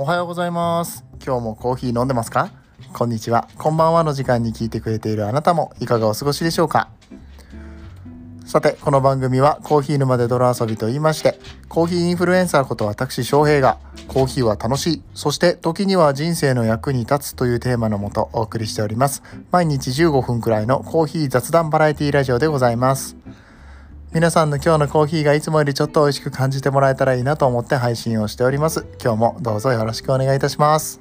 おはようございます。今日もコーヒー飲んでますか？こんにちは。こんばんはの時間に聞いてくれているあなたもいかがお過ごしでしょうか？さてこの番組はコーヒー沼で泥遊びと言いましてコーヒーインフルエンサーこと私翔平がコーヒーは楽しいそして時には人生の役に立つというテーマのもとお送りしております。毎日15分くらいのコーヒー雑談バラエティラジオでございます。皆さんの今日のコーヒーがいつもよりちょっと美味しく感じてもらえたらいいなと思って配信をしております。今日もどうぞよろしくお願いいたします。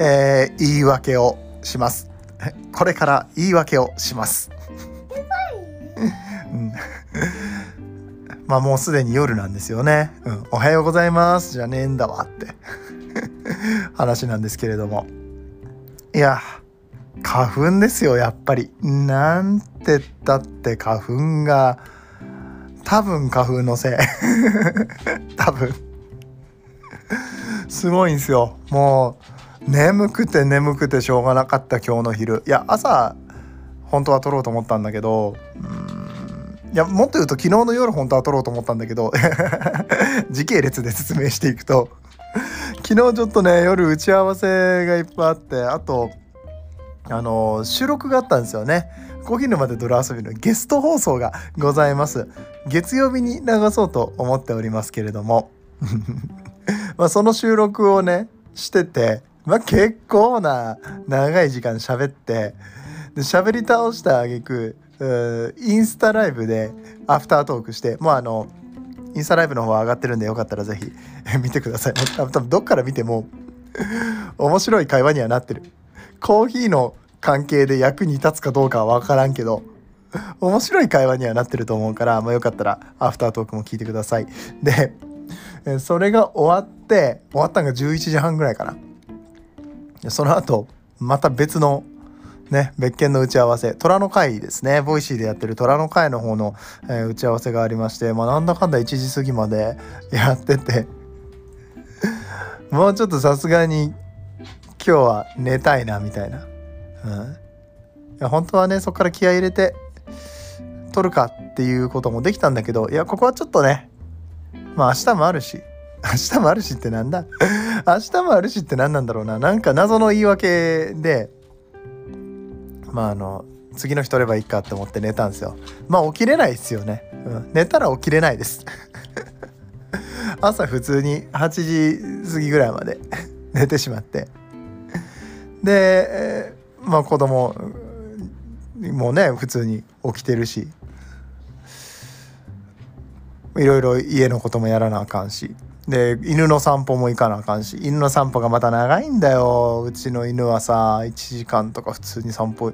えー、言い訳をします。これから言い訳をします、うん、まあもうすでに夜なんですよね、うん、おはようございます。じゃねえんだわって。話なんですけれども。いや花粉ですよやっぱり。なんてったって花粉が多分花粉のせい。多分。すごいんですよ。もう眠くて眠くてしょうがなかった今日の昼。いや朝本当は撮ろうと思ったんだけどうんいやもっと言うと昨日の夜本当は撮ろうと思ったんだけど 時系列で説明していくと昨日ちょっとね夜打ち合わせがいっぱいあってあとあの収録があったんですよね。コーヒー沼で泥遊びのゲスト放送がございます。月曜日に流そうと思っておりますけれども。まその収録をね、してて、まあ結構な長い時間喋って、で喋り倒した挙句インスタライブでアフタートークして、もうあの、インスタライブの方は上がってるんでよかったらぜひ 見てください。多分どっから見ても 面白い会話にはなってる。コーヒーの関係で役に立つかどうかは分からんけど面白い会話にはなってると思うから、まあ、よかったらアフタートークも聞いてください。でそれが終わって終わったのが11時半ぐらいかな。その後また別のね別件の打ち合わせ。虎の会ですね。 Voicy でやってる虎の会の方の、えー打ち合わせがありましてまあなんだかんだ1時過ぎまで やっててもうちょっとさすがに今日は寝たいなみたいな、うん、いや本当はねそこから気合入れて撮るかっていうこともできたんだけどいやここはちょっとねまあ明日もあるし 明日もあるしってなんだ？明日もあるしって何なんだろうな。なんか謎の言い訳でまああの次の日撮ればいいかって思って寝たんですよ。まあ起きれないですよね、うん、寝たら起きれないです。朝普通に8時過ぎぐらいまで寝てしまって。で、まあ子供もね普通に起きてるし。いろいろ家のこともやらなあかんし。で犬の散歩も行かなあかんし。犬の散歩がまた長いんだよ。うちの犬はさ1時間とか普通に散歩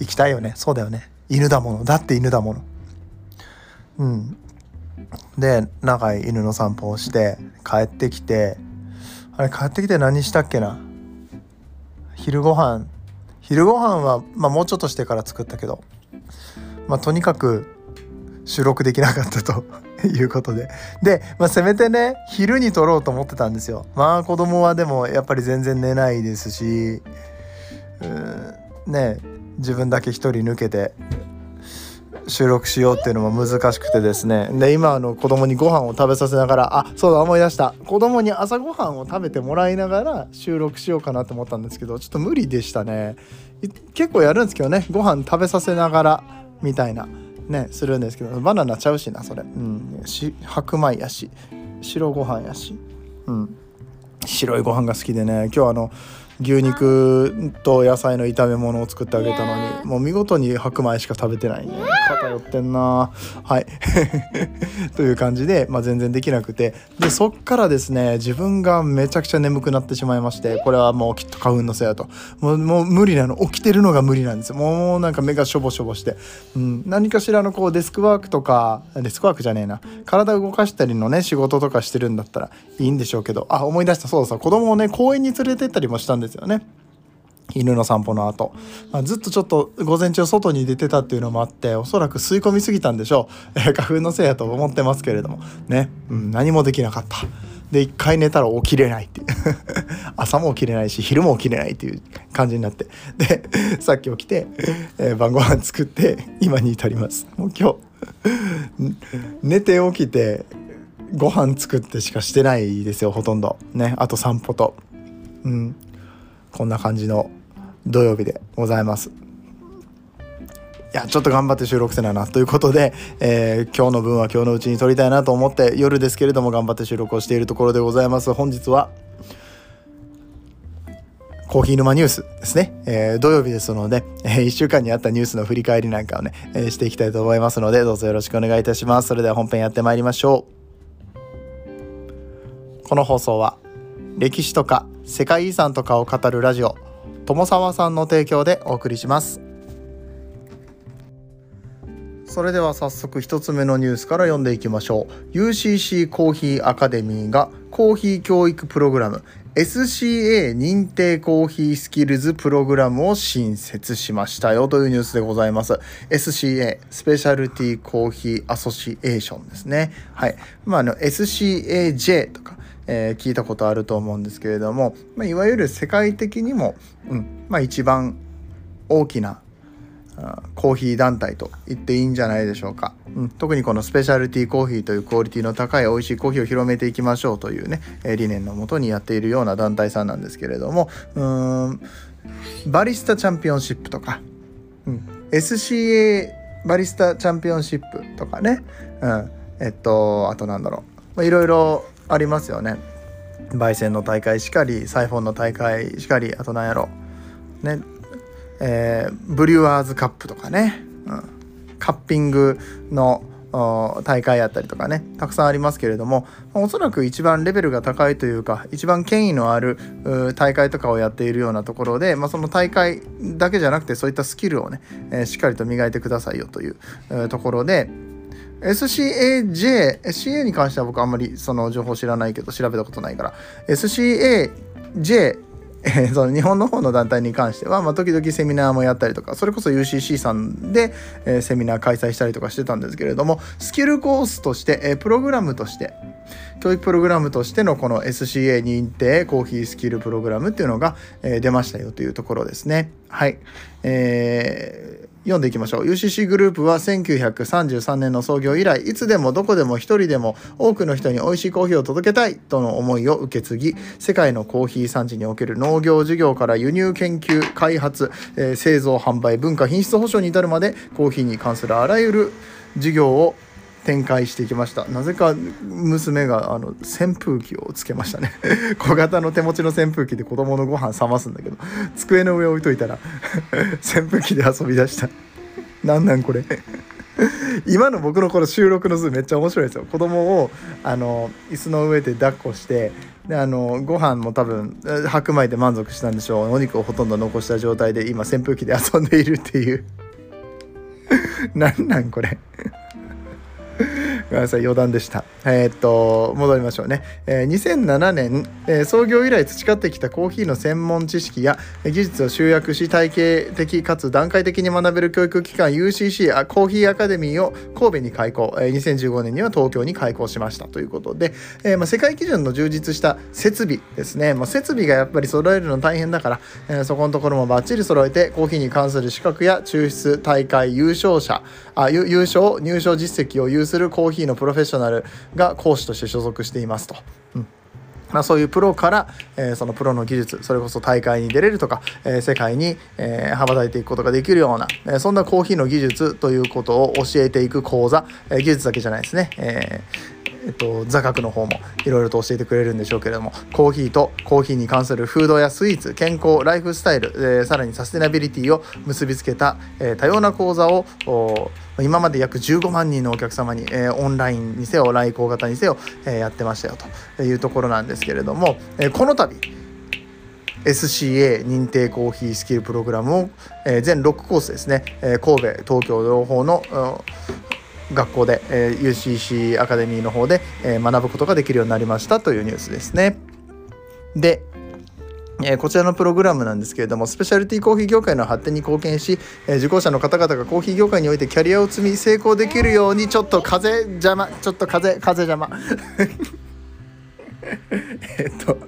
行きたいよね。そうだよね。犬だもの。だって犬だもの。うん。で長い犬の散歩をして帰ってきてあれ帰ってきて何したっけな。昼ご飯昼ご飯はまあもうちょっとしてから作ったけどまあとにかく収録できなかったと いうことで。で、まあ、せめてね昼に撮ろうと思ってたんですよ。まあ子供はでもやっぱり全然寝ないですしうんね自分だけ一人抜けて。収録しようっていうのも難しくてですね。で今あの子供にご飯を食べさせながらあそうだ思い出した。子供に朝ごはんを食べてもらいながら収録しようかなと思ったんですけどちょっと無理でしたね。結構やるんですけどね。ご飯食べさせながらみたいなねするんですけどバナナちゃうしなそれ。うん。し白米やし。白ご飯やし。うん。白いご飯が好きでね。今日あの牛肉と野菜の炒め物を作ってあげたのにもう見事に白米しか食べてないね。偏ってんな。はい。という感じで、まあ、全然できなくて。でそっからですね自分がめちゃくちゃ眠くなってしまいましてこれはもうきっと花粉のせいだと。もうもう無理なの。起きてるのが無理なんですよ。もうなんか目がしょぼしょぼして、うん、何かしらのこうデスクワークとかデスクワークじゃねえな。体動かしたりのね仕事とかしてるんだったらいいんでしょうけど。あ思い出した。そうだそう。子供をね公園に連れてったりもしたんですですよね。犬の散歩の後、まあ、ずっとちょっと午前中外に出てたっていうのもあっておそらく吸い込みすぎたんでしょう、花粉のせいやと思ってますけれども。ね、うん、何もできなかった。で一回寝たら起きれないっていう。朝も起きれないし昼も起きれないっていう感じになって。で さっき起きて、えー晩ご飯作って今に至ります。もう今日。寝て起きてご飯作ってしかしてないですよほとんど。ね。あと散歩と。うん。こんな感じの土曜日でございます。いやちょっと頑張って収録せななということで、えー、今日の分は今日のうちに撮りたいなと思って夜ですけれども頑張って収録をしているところでございます。本日はコーヒー沼ニュースですね、えー、土曜日ですので、えー、1週間にあったニュースの振り返りなんかをね、えー、していきたいと思いますのでどうぞよろしくお願いいたします。それでは本編やってまいりましょう。この放送は歴史とか世界遺産とかを語るラジオ友沢さんの提供でお送りします。それでは早速1つ目のニュースから読んでいきましょう。UCC コーヒーアカデミーがコーヒー教育プログラム SCA 認定コーヒースキルズプログラムを新設しましたよというニュースでございます。SCA スペシャルティーコーヒーアソシエーションですね。はい。まああの SCAJ とかえー、聞いたことあると思うんですけれども、まあ、いわゆる世界的にも、うんまあ、一番大きなコーヒー団体と言っていいんじゃないでしょうか、うん、特にこのスペシャルティーコーヒーというクオリティの高い美味しいコーヒーを広めていきましょうというね、え理念のもとにやっているような団体さんなんですけれどもうんバリスタチャンピオンシップとか、うん、SCA バリスタチャンピオンシップとかね、うん、えっとあとなんだろういろいろありますよね。焙煎の大会しかりサイフォンの大会しかりあと何やろ。ね。えー、ブリュワーズカップとかね、うん、カッピングの大会やったりとかね。たくさんありますけれどもおそらく一番レベルが高いというか一番権威のある大会とかをやっているようなところで、まあ、その大会だけじゃなくてそういったスキルをね、えー、しっかりと磨いてくださいよという、ところで SCAJ、SCA に関しては僕あんまりその情報知らないけど調べたことないから。SCAJ え、その日本の方の団体に関しては、まあ、時々セミナーもやったりとかそれこそ UCC さんで、えー、セミナー開催したりとかしてたんですけれどもスキルコースとして、えー、プログラムとして教育プログラムとしてのこの SCA 認定コーヒースキルプログラムっていうのが、えー、出ましたよというところですね。はい、えー読んでいきましょう。UCC グループは1933年の創業以来いつでもどこでも一人でも多くの人に美味しいコーヒーを届けたいとの思いを受け継ぎ世界のコーヒー産地における農業事業から輸入研究開発、えー、製造販売文化品質保証に至るまでコーヒーに関するあらゆる事業を展開していきました。なぜか娘があの扇風機をつけましたね。小型の手持ちの扇風機で子供のご飯冷ますんだけど机の上置いといたら 扇風機で遊び出した。なんなんこれ。今の僕のこの収録の図めっちゃ面白いですよ。子供をあの椅子の上で抱っこしてであのご飯も多分白米で満足したんでしょう。お肉をほとんど残した状態で今扇風機で遊んでいるっていう。なんなんこれ。ごめんなさい余談でした。えー、っと戻りましょうね、えー、2007年、えー、創業以来培ってきたコーヒーの専門知識や技術を集約し体系的かつ段階的に学べる教育機関 UCC コーヒーアカデミーを神戸に開校、えー、2015年には東京に開校しましたということで、えーまあ、世界基準の充実した設備ですね、まあ、設備がやっぱり揃えるの大変だから、えー、そこのところもバッチリ揃えてコーヒーに関する資格や抽出大会優勝者あ優勝入賞実績を有するコーヒーのプロフェッショナルが講師として所属していますと。うんまあ、そういうプロから、えー、そのプロの技術それこそ大会に出れるとか、えー、世界に、えー、羽ばたいていくことができるような、え、そんなコーヒーの技術ということを教えていく講座、え、技術だけじゃないですね、えーえっと、座学の方もいろいろと教えてくれるんでしょうけれどもコーヒーとコーヒーに関するフードやスイーツ健康ライフスタイル、えー、さらにサステナビリティを結びつけた、えー、多様な講座を今まで約15万人のお客様に、えー、オンラインにせよ来校型にせよ、えー、やってましたよというところなんですけれども、えー、この度 SCA 認定コーヒースキルプログラムを、えー、全6コースですね、えー、神戸東京両方の学校で、えー、UCC アカデミーの方で、えー、学ぶことができるようになりましたというニュースですね。で、えー、こちらのプログラムなんですけれども、スペシャルティーコーヒー業界の発展に貢献し、えー、受講者の方々がコーヒー業界においてキャリアを積み成功できるように、ちょっと風邪邪魔、ちょっと風、風邪邪魔。えっと、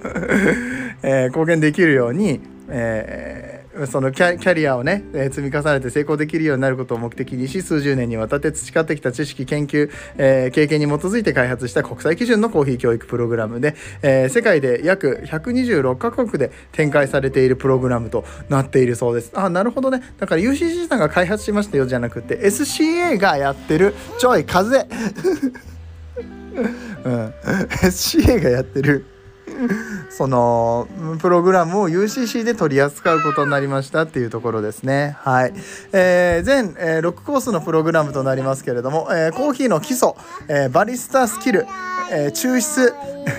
えー、貢献できるように、えーそのキャリアをね、え積み重ねて成功できるようになることを目的にし数十年にわたって培ってきた知識研究、えー、経験に基づいて開発した国際基準のコーヒー教育プログラムで、えー、世界で約126カ国で展開されているプログラムとなっているそうです。あなるほどね。だから UCC さんが開発しましたよじゃなくて SCA がやってるちょい風。うん、SCA がやってる そのプログラムを UCC で取り扱うことになりましたっていうところですね。はい。えー、全、えー、6コースのプログラムとなりますけれども、えー、コーヒーの基礎、えー、バリスタスキル、えー、抽出、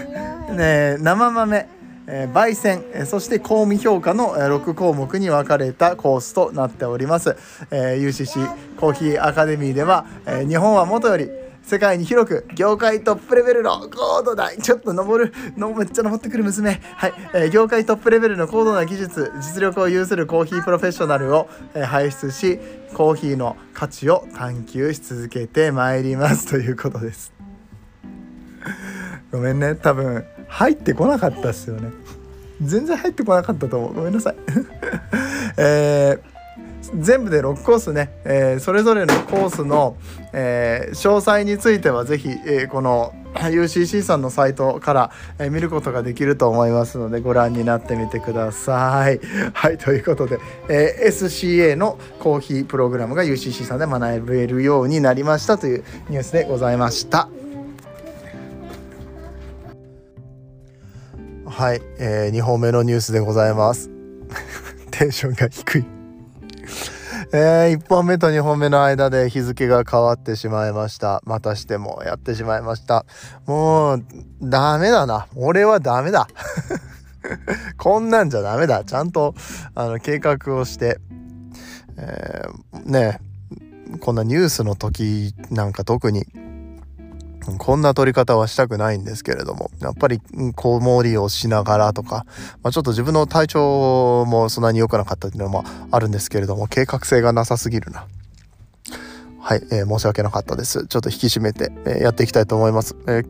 ね、生豆、えー、焙煎、えー、そして香味評価の、えー、6項目に分かれたコースとなっております。えー、UCC コーヒーアカデミーでは、えー、日本はもとより世界に広く業界トップレベルの高度なちょっと登るのめっちゃ登ってくる娘。はい、えー、業界トップレベルの高度な技術実力を有するコーヒープロフェッショナルを、えー、輩出しコーヒーの価値を探求し続けてまいりますということです。ごめんね。多分入ってこなかったっすよね。全然入ってこなかったと思う。ごめんなさい。えー全部で6コースね、えー、それぞれのコースの、えー、詳細については是非、えー、この UCC さんのサイトから、え見ることができると思いますのでご覧になってみてください。はいということで、え SCA のコーヒープログラムが UCC さんで学べるようになりましたというニュースでございました。はい、えー、2本目のニュースでございます。テンションが低い。えー、1本目と2本目の間で日付が変わってしまいました。またしてもやってしまいました。もう、ダメだな。俺はダメだ。こんなんじゃダメだ。ちゃんと、あの、計画をして、えー、ねこんなニュースの時なんか特に、こんな撮り方はしたくないんですけれども、やっぱり子守をしながらとか、まあ、ちょっと自分の体調もそんなに良くなかったっていうのもあるんですけれども、計画性がなさすぎるな。はい、えー、申し訳なかったです。ちょっと引き締めて、えー、やっていきたいと思います。え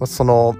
ー、その、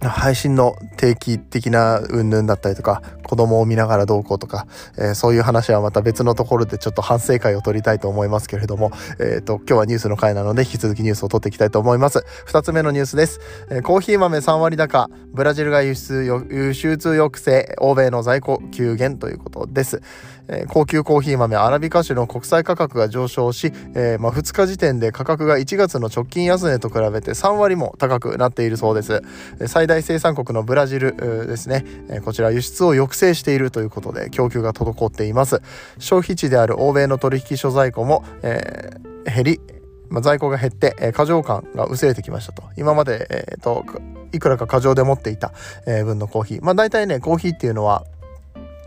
配信の定期的な云々だったりとか子供を見ながらどうこうとか、えー、そういう話はまた別のところでちょっと反省会を取りたいと思いますけれども、えーと、今日はニュースの回なので引き続きニュースを取っていきたいと思います。2つ目のニュースです、えー、コーヒー豆3割高ブラジルが輸出輸出抑制欧米の在庫急減ということです。えー、高級コーヒー豆アラビカ種の国際価格が上昇し、えー、まあ、2日時点で価格が1月の直近安値と比べて3割も高くなっているそうです。最大生産国のブラジルですね、えこちら輸出を抑制しているということで供給が滞っています。消費地である欧米の取引所在庫も、えー、減り、まあ、在庫が減って、えー、過剰感が薄れてきましたと。今まで、えーと、いくらか過剰で持っていた、えー、分のコーヒー。まあ大体ね、コーヒーっていうのは、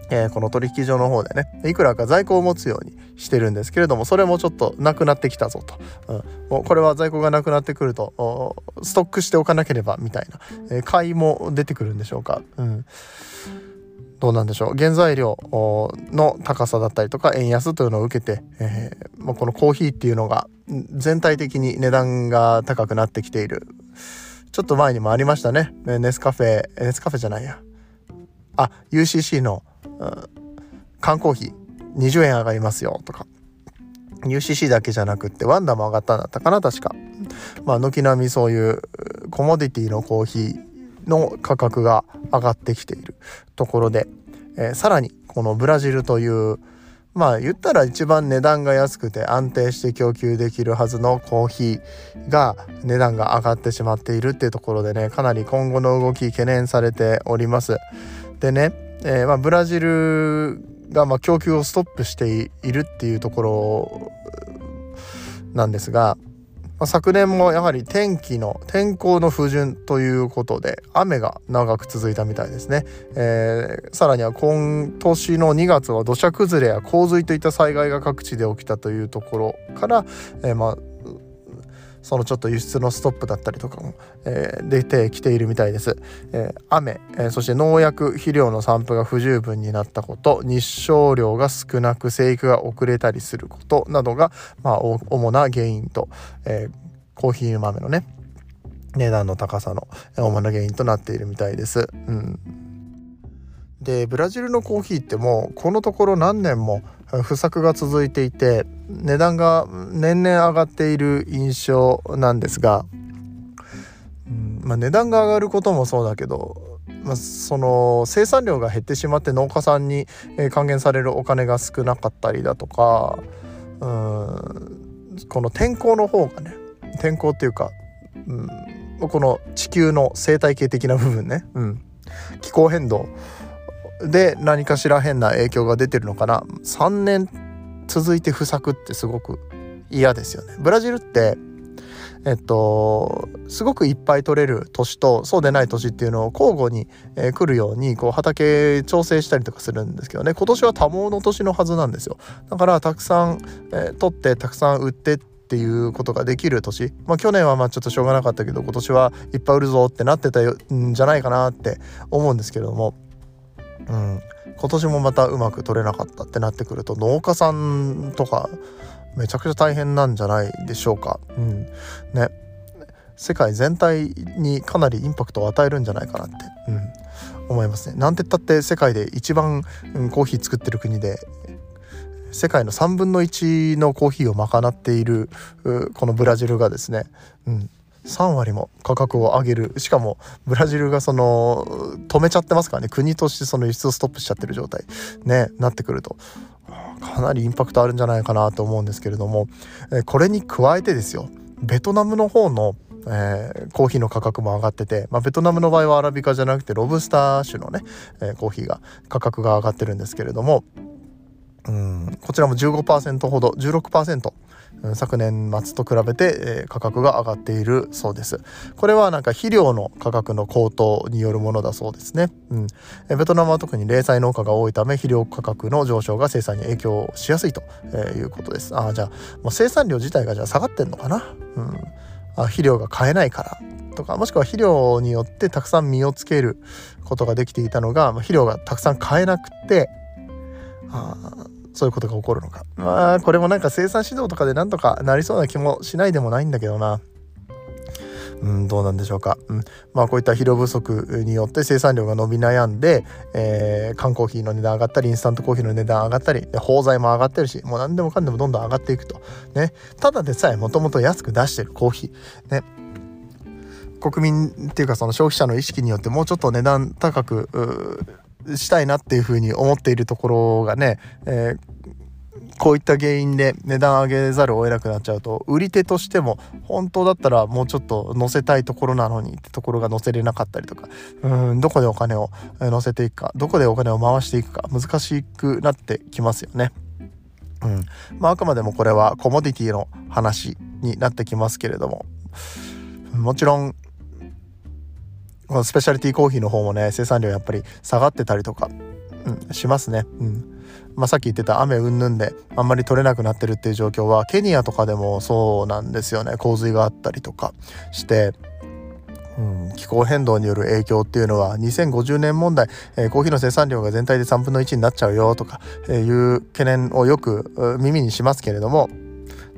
えー、この取引所の方でねいくらか在庫を持つようにしてるんですけれどもそれもちょっとなくなってきたぞと、うん、もうこれは在庫がなくなってくるとストックしておかなければみたいな、えー、買いも出てくるんでしょうか、うん、どうなんでしょう。原材料の高さだったりとか円安というのを受けて、えー、まあ、このコーヒーっていうのが全体的に値段が高くなってきている。ちょっと前にもありましたね。ネスカフェネスカフェじゃないや。あ UCC の缶コーヒー20円上がりますよとか。UCC だけじゃなくってワンダも上がったんだったかな確か。まあ軒並みそういうコモディティのコーヒーの価格が上がってきている。ところで、えー、さらにこのブラジルというまあ言ったら一番値段が安くて安定して供給できるはずのコーヒーが値段が上がってしまっているっていうところでねかなり今後の動き懸念されております。でねえー、まあ、ブラジルがま供給をストップしているっていうところなんですが、まあ、昨年もやはり天気の天候の不順ということで雨が長く続いたみたいですね、えー、さらには今年の2月は土砂崩れや洪水といった災害が各地で起きたというところから、えー、まあそのちょっと輸出のストップだったりとかも、えー、出てきているみたいです。えー、雨、えー、そして農薬肥料の散布が不十分になったこと日照量が少なく生育が遅れたりすることなどが、まあ、主な原因と、えコーヒー豆のね値段の高さの主な原因となっているみたいです。うんでブラジルのコーヒーってもうこのところ何年も不作が続いていて値段が年々上がっている印象なんですが、まあ、値段が上がることもそうだけど、まあ、その生産量が減ってしまって農家さんに還元されるお金が少なかったりだとかうんこの天候の方がね天候っていうか、うん、この地球の生態系的な部分ね、うん、気候変動で何かしら変な影響が出てるのかな。3年続いて不作ってすごく嫌ですよね。ブラジルってえっとすごくいっぱい取れる年とそうでない年っていうのを交互に、えー、来るようにこう畑調整したりとかするんですけどね。今年は多毛の年のはずなんですよ。だからたくさん、えー、取ってたくさん売ってっていうことができる年まあ去年はまあちょっとしょうがなかったけど今年はいっぱい売るぞってなってたんじゃないかなって思うんですけれども。うん、今年もまたうまく取れなかったってなってくると農家さんとかめちゃくちゃ大変なんじゃないでしょうか。うん、ね。世界全体にかなりインパクトを与えるんじゃないかなって、うん、思いますね。なんて言ったって世界で一番、うん、コーヒー作ってる国で世界の3分の1のコーヒーを賄っているこのブラジルがですね、うん、3割も価格を上げる。しかもブラジルがその止めちゃってますからね。国としてその輸出をストップしちゃってる状態。ねなってくると。かなりインパクトあるんじゃないかなと思うんですけれども。これに加えてですよ。ベトナムの方のえー、コーヒーの価格も上がってて、まあ、ベトナムの場合はアラビカじゃなくてロブスター種のね、えー、コーヒーが価格が上がってるんですけれども。うんこちらも15%ほど16%昨年末と比べて、価格が上がっているそうです。これはなんか肥料の価格の高騰によるものだそうですね、うん、ベトナムは特に零細農家が多いため肥料価格の上昇が生産に影響しやすいと、いうことです。あじゃあもう生産量自体がじゃあ下がってんのかな、うん、あ肥料が買えないからとかもしくは肥料によってたくさん実をつけることができていたのが肥料がたくさん買えなくてあそういうことが起こるのか。まあこれもなんか生産指導とかでなんとかなりそうな気もしないでもないんだけどな。うん、どうなんでしょうか、うん、まあこういった肥料不足によって生産量が伸び悩んで、えー、缶コーヒーの値段上がったりインスタントコーヒーの値段上がったり包材も上がってるしもう何でもかんでもどんどん上がっていくと。ね。ただでさえもともと安く出してるコーヒー。ね。国民っていうかその消費者の意識によってもうちょっと値段高くしたいなっていうふうに思っているところがね、えーこういった原因で値段上げざるを得なくなっちゃうと売り手としても本当だったらもうちょっと乗せたいところなのにってところが乗せれなかったりとかうんどこでお金を乗せていくかどこでお金を回していくか難しくなってきますよね。うんまあ、あくまでもこれはコモディティの話になってきますけれどももちろんこのスペシャリティコーヒーの方もね生産量やっぱり下がってたりとか、うん、しますね。うんまあ、さっき言ってた雨うんぬんであんまり取れなくなってるっていう状況はケニアとかでもそうなんですよね洪水があったりとかして。うん、気候変動による影響っていうのは2050年問題、えー、コーヒーの生産量が全体で3分の1になっちゃうよとか、えー、いう懸念をよく耳にしますけれども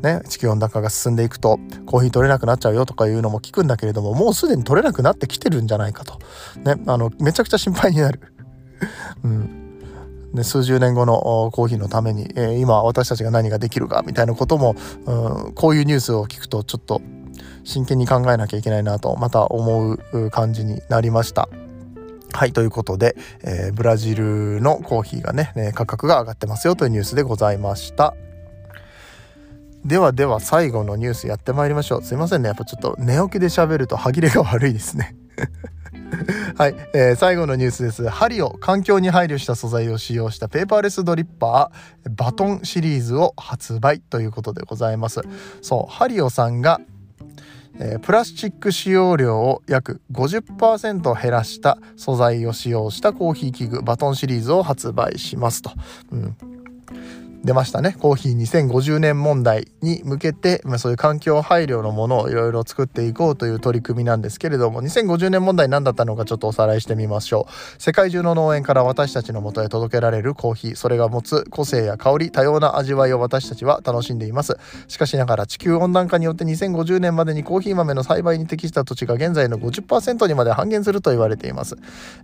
ね、地球温暖化が進んでいくとコーヒー取れなくなっちゃうよとかいうのも聞くんだけれどももうすでに取れなくなってきてるんじゃないかと、ね、あのめちゃくちゃ心配になる。うんね、数十年後のコーヒーのために、えー、今私たちが何ができるかみたいなことも、うん、こういうニュースを聞くとちょっと真剣に考えなきゃいけないなとまた思う感じになりました。はい、ということで、えー、ブラジルのコーヒーがね、価格が上がってますよというニュースでございました。ではでは最後のニュースやってまいりましょう。すいませんね。やっぱちょっと寝起きで喋ると歯切れが悪いですね。はい、えー、最後のニュースです。針を環境に配慮した素材を使用したペーパーレスドリッパーバトンシリーズを発売ということでございます。そう、ハリオさんがえー、プラスチック使用量を約50%減らした素材を使用したコーヒー器具バトンシリーズを発売しますと。うん出ましたね。コーヒー2050年問題に向けて、まあ、そういう環境配慮のものをいろいろ作っていこうという取り組みなんですけれども2050年問題何だったのかちょっとおさらいしてみましょう。世界中の農園から私たちのもとへ届けられるコーヒーそれが持つ個性や香り多様な味わいを私たちは楽しんでいます。しかしながら地球温暖化によって2050年までにコーヒー豆の栽培に適した土地が現在の50%にまで半減すると言われています、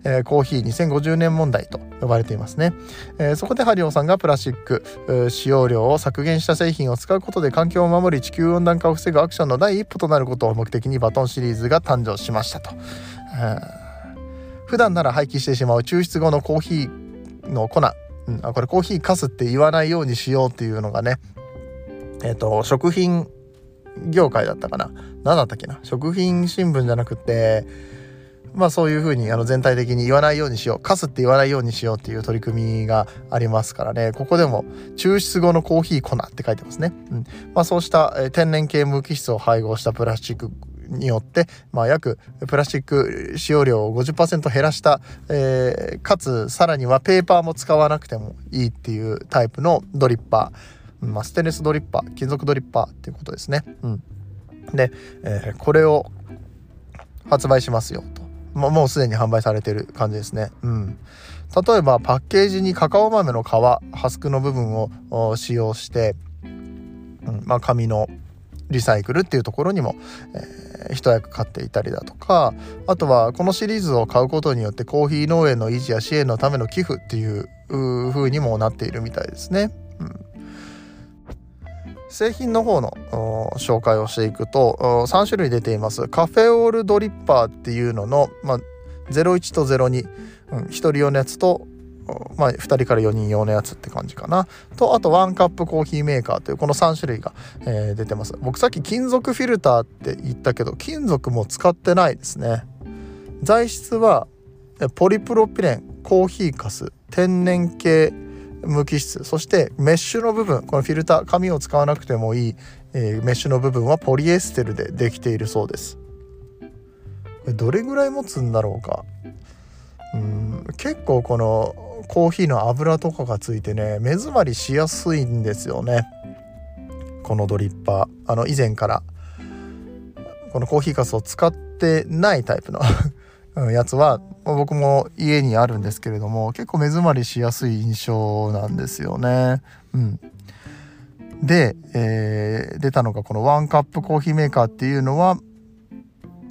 えー、コーヒー2050年問題と呼ばれていますね、えー、そこでハリオさんがプラスチック。使用量を削減した製品を使うことで環境を守り地球温暖化を防ぐアクションの第一歩となることを目的にバトンシリーズが誕生しましたと。普段なら廃棄してしまう抽出後のコーヒーの粉、うん、あこれコーヒーかすって言わないようにしようっていうのがね。えっ、ー、と食品業界だったかな。何だったっけな。食品新聞じゃなくてまあそういうふうにあの全体的に言わないようにしようカスって言わないようにしようっていう取り組みがありますからね。ここでも抽出後のコーヒー粉って書いてますね、うん。まあ、そうした、天然系無機質を配合したプラスチックによって、まあ、約プラスチック使用量を50%減らした、えー、かつさらにはペーパーも使わなくてもいいっていうタイプのドリッパー、まあ、ステンレスドリッパー金属ドリッパーっていうことですね。うん、で、えー、これを発売しますよ。ももうすでに販売されてる感じですね。うん、例えばパッケージにカカオ豆の皮ハスクの部分を使用して、うんまあ、紙のリサイクルっていうところにも、えー、一役買っていたりだとかあとはこのシリーズを買うことによってコーヒー農園の維持や支援のための寄付っていう風にもなっているみたいですね。うん製品の方の紹介をしていくと3種類出ています。カフェオールドリッパーっていうのの、まあ、01と02、うん、1人用のやつと、まあ、2人から4人用のやつって感じかな。とあとワンカップコーヒーメーカーというこの3種類が、えー、出てます。僕さっき金属フィルターって言ったけど金属も使ってないですね。材質はポリプロピレンコーヒーかす天然系無機質。そしてメッシュの部分。このフィルター紙を使わなくてもいい、えー、メッシュの部分はポリエステルでできているそうです。どれぐらい持つんだろうか？うん結構このコーヒーの油とかがついてね目詰まりしやすいんですよね。このドリッパー。あの以前からこのコーヒーかすを使ってないタイプのやつは僕も家にあるんですけれども結構目詰まりしやすい印象なんですよね。うん、で、えー、出たのがこのワンカップコーヒーメーカーっていうのは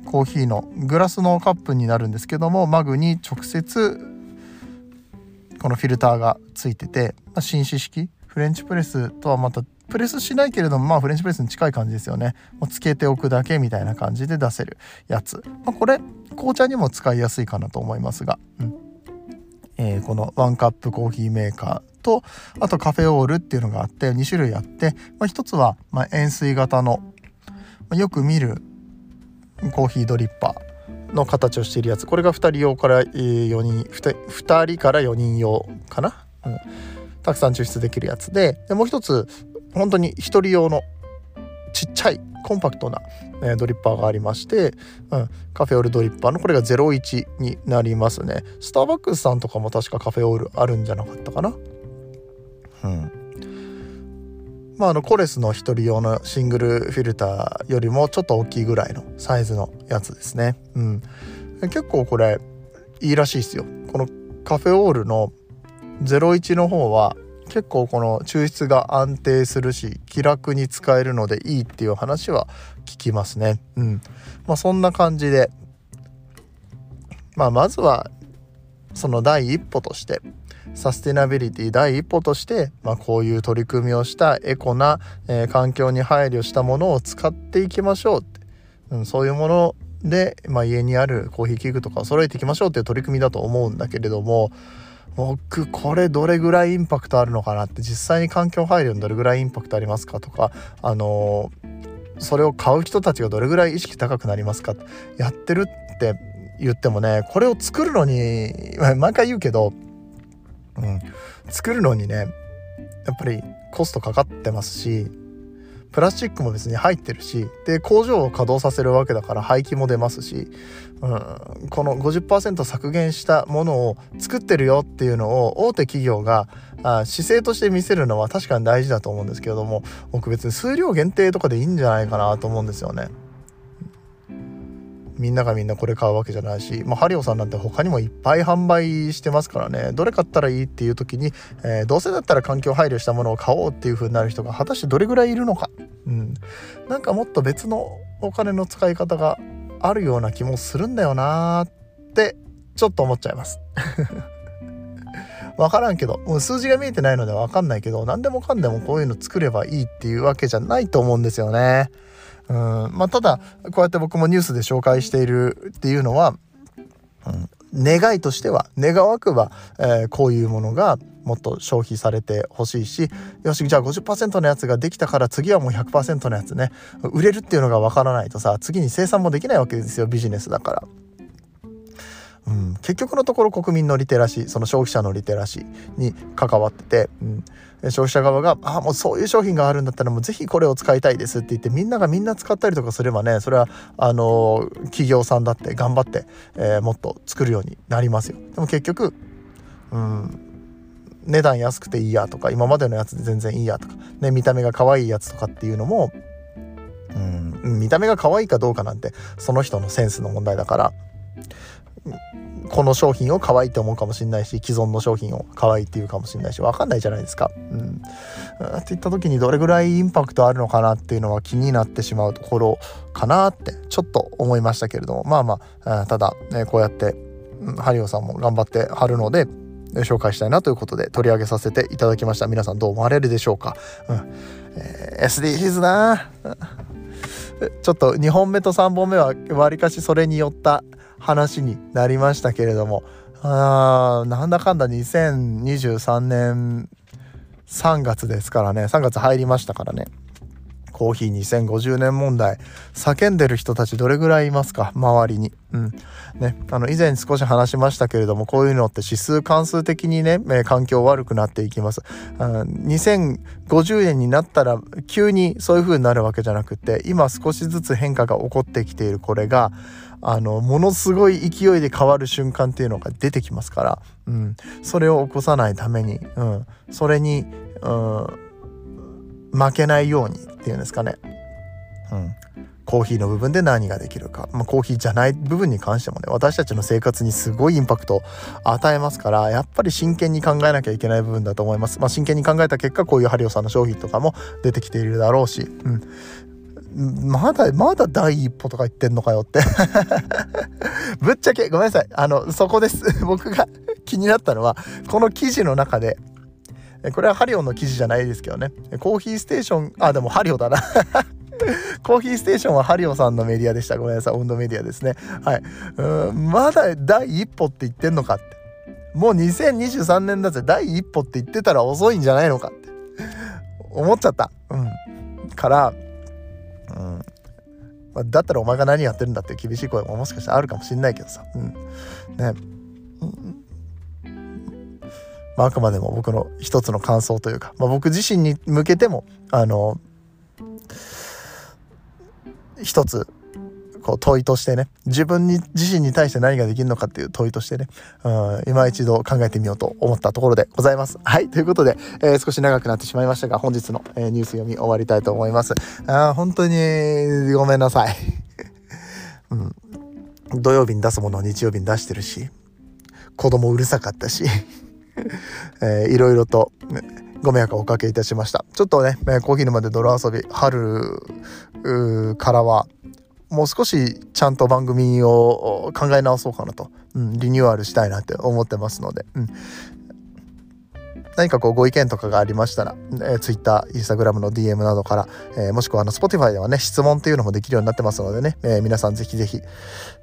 コーヒーのグラスのカップになるんですけどもマグに直接このフィルターがついてて、ま、紳士式フレンチプレスとはまたプレスしないけれどもまあフレンチプレスに近い感じですよね。もうつけておくだけみたいな感じで出せるやつ、まあ、これ紅茶にも使いやすいかなと思いますが、うん。えー、このワンカップコーヒーメーカーとあとカフェオールっていうのがあって2種類あって、まあ、1つはま円錐型の、まあ、よく見るコーヒードリッパーの形をしているやつ。これが2人用から4人 2, 2人から4人用かな、うん、たくさん抽出できるやつででもう一つ本当に1人用のちっちゃいコンパクトな、え、ドリッパーがありまして、うん、カフェオールドリッパーのこれが01になりますね。スターバックスさんとかも確かカフェオールあるんじゃなかったかな。うん。まああのコレスの1人用のシングルフィルターよりもちょっと大きいぐらいのサイズのやつですね。うん。結構これいいらしいですよ。このカフェオールの01の方は結構この抽出が安定するし気楽に使えるのでいいっていう話は聞きますね。うん。まあ、そんな感じで、まあ、まずはその第一歩としてサステナビリティ第一歩として、まあ、こういう取り組みをしたエコな、えー、環境に配慮したものを使っていきましょうって、うん、そういうもので、まあ、家にあるコーヒー器具とかを揃えていきましょうっていう取り組みだと思うんだけれども僕これどれぐらいインパクトあるのかなって実際に環境配慮にどれぐらいインパクトありますかとかあの、それを買う人たちがどれぐらい意識高くなりますかやってるって言ってもねこれを作るのに 毎回言うけど、うん、作るのにねやっぱりコストかかってますしプラスチックも別に入ってるしで工場を稼働させるわけだから排気も出ますし、うん、この50%削減したものを作ってるよっていうのを大手企業があ姿勢として見せるのは確かに大事だと思うんですけれども僕別に数量限定とかでいいんじゃないかなと思うんですよね。みんながみんなこれ買うわけじゃないし、まあ、ハリオさんなんて他にもいっぱい販売してますからね。どれ買ったらいいっていう時に、えー、どうせだったら環境配慮したものを買おうっていう風になる人が果たしてどれぐらいいるのか、うん、なんかもっと別のお金の使い方があるような気もするんだよなってちょっと思っちゃいます。分からんけどもう数字が見えてないので分かんないけど何でもかんでもこういうの作ればいいっていうわけじゃないと思うんですよね。うんまあ、ただこうやって僕もニュースで紹介しているっていうのは、うん、願いとしては願わくば、えー、こういうものがもっと消費されてほしいしよしじゃあ50%のやつができたから次はもう100%のやつね売れるっていうのがわからないとさ次に生産もできないわけですよビジネスだから。うん、結局のところ国民のリテラシーその消費者のリテラシーに関わってて、うん、消費者側が「あもうそういう商品があるんだったらもうぜひこれを使いたいです」って言ってみんながみんな使ったりとかすればねそれはあの企業さんだって頑張って、えー、もっと作るようになりますよ。でも結局、うん、値段安くていいやとか今までのやつで全然いいやとか、ね、見た目が可愛いやつとかっていうのも、うん、見た目が可愛いかどうかなんてその人のセンスの問題だからこの商品を可愛いと思うかもしれないし既存の商品を可愛いっていうかもしれないし分かんないじゃないですか。うん、っていった時にどれぐらいインパクトあるのかなっていうのは気になってしまうところかなってちょっと思いましたけれどもまあまあただ、ね、こうやって、うん、ハリオさんも頑張ってはるので紹介したいなということで取り上げさせていただきました。皆さんどう思われるでしょうか、うん。えー、SDGs な。ちょっと2本目と3本目はわりかしそれによった話になりましたけれども。あーなんだかんだ2023年3月ですからね。3月入りましたからね。コーヒー2050年問題叫んでる人たちどれぐらいいますか？周りに。うん。ね、あの以前少し話しましたけれどもこういうのって指数関数的にね、え環境悪くなっていきます。2050年になったら急にそういう風になるわけじゃなくて今少しずつ変化が起こってきている。これがあのものすごい勢いで変わる瞬間っていうのが出てきますから、うん、それを起こさないために、うん、それに、うん、負けないようにっていうんですかね、うん、コーヒーの部分で何ができるか、まあ、コーヒーじゃない部分に関してもね私たちの生活にすごいインパクトを与えますからやっぱり真剣に考えなきゃいけない部分だと思います。まあ、真剣に考えた結果こういうハリオさんの商品とかも出てきているだろうし、うん、まだ、まだ第一歩とか言ってんのかよって ぶっちゃけ、ごめんなさい。あの、そこです。僕が気になったのは、この記事の中で、これはハリオの記事じゃないですけどね。コーヒーステーション、あ、でもハリオだな コーヒーステーションはハリオさんのメディアでした。ごめんなさい。温度メディアですね。はい。うんまだ第一歩って言ってんのかって。もう2023年だぜ。第一歩って言ってたら遅いんじゃないのかって。思っちゃった。うん。から、うん、だったらお前が何やってるんだって厳しい声ももしかしたらあるかもしんないけどさ、うん、ね、うんまあ、あくまでも僕の一つの感想というか、まあ、僕自身に向けてもあの一つこう問いとしてね自分に自身に対して何ができるのかっていう問いとしてね、うん、今一度考えてみようと思ったところでございます。はいということで、えー、少し長くなってしまいましたが本日の、えー、ニュース読み終わりたいと思います。あ本当にごめんなさい、うん。土曜日に出すものを日曜日に出してるし子供うるさかったし、えー、いろいろと、ご迷惑をおかけいたしました。ちょっとね、コーヒー沼で泥遊び、春からは、もう少しちゃんと番組を考え直そうかなと、うん、リニューアルしたいなって思ってますので、うん、何かこうご意見とかがありましたら、えー、Twitter、Instagram の DM などから、えー、もしくはあの Spotify ではね、質問っていうのもできるようになってますのでね、えー、皆さんぜひぜひ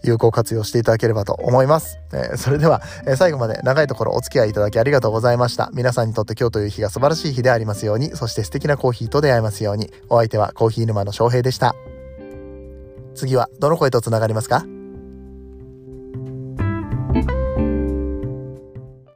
有効活用していただければと思います。え、それでは、え、最後まで長いところお付き合いいただきありがとうございました。皆さんにとって今日という日が素晴らしい日でありますように、そして素敵なコーヒーと出会えますように、お相手はコーヒー沼の翔平でした。次はどの声とつながりますか？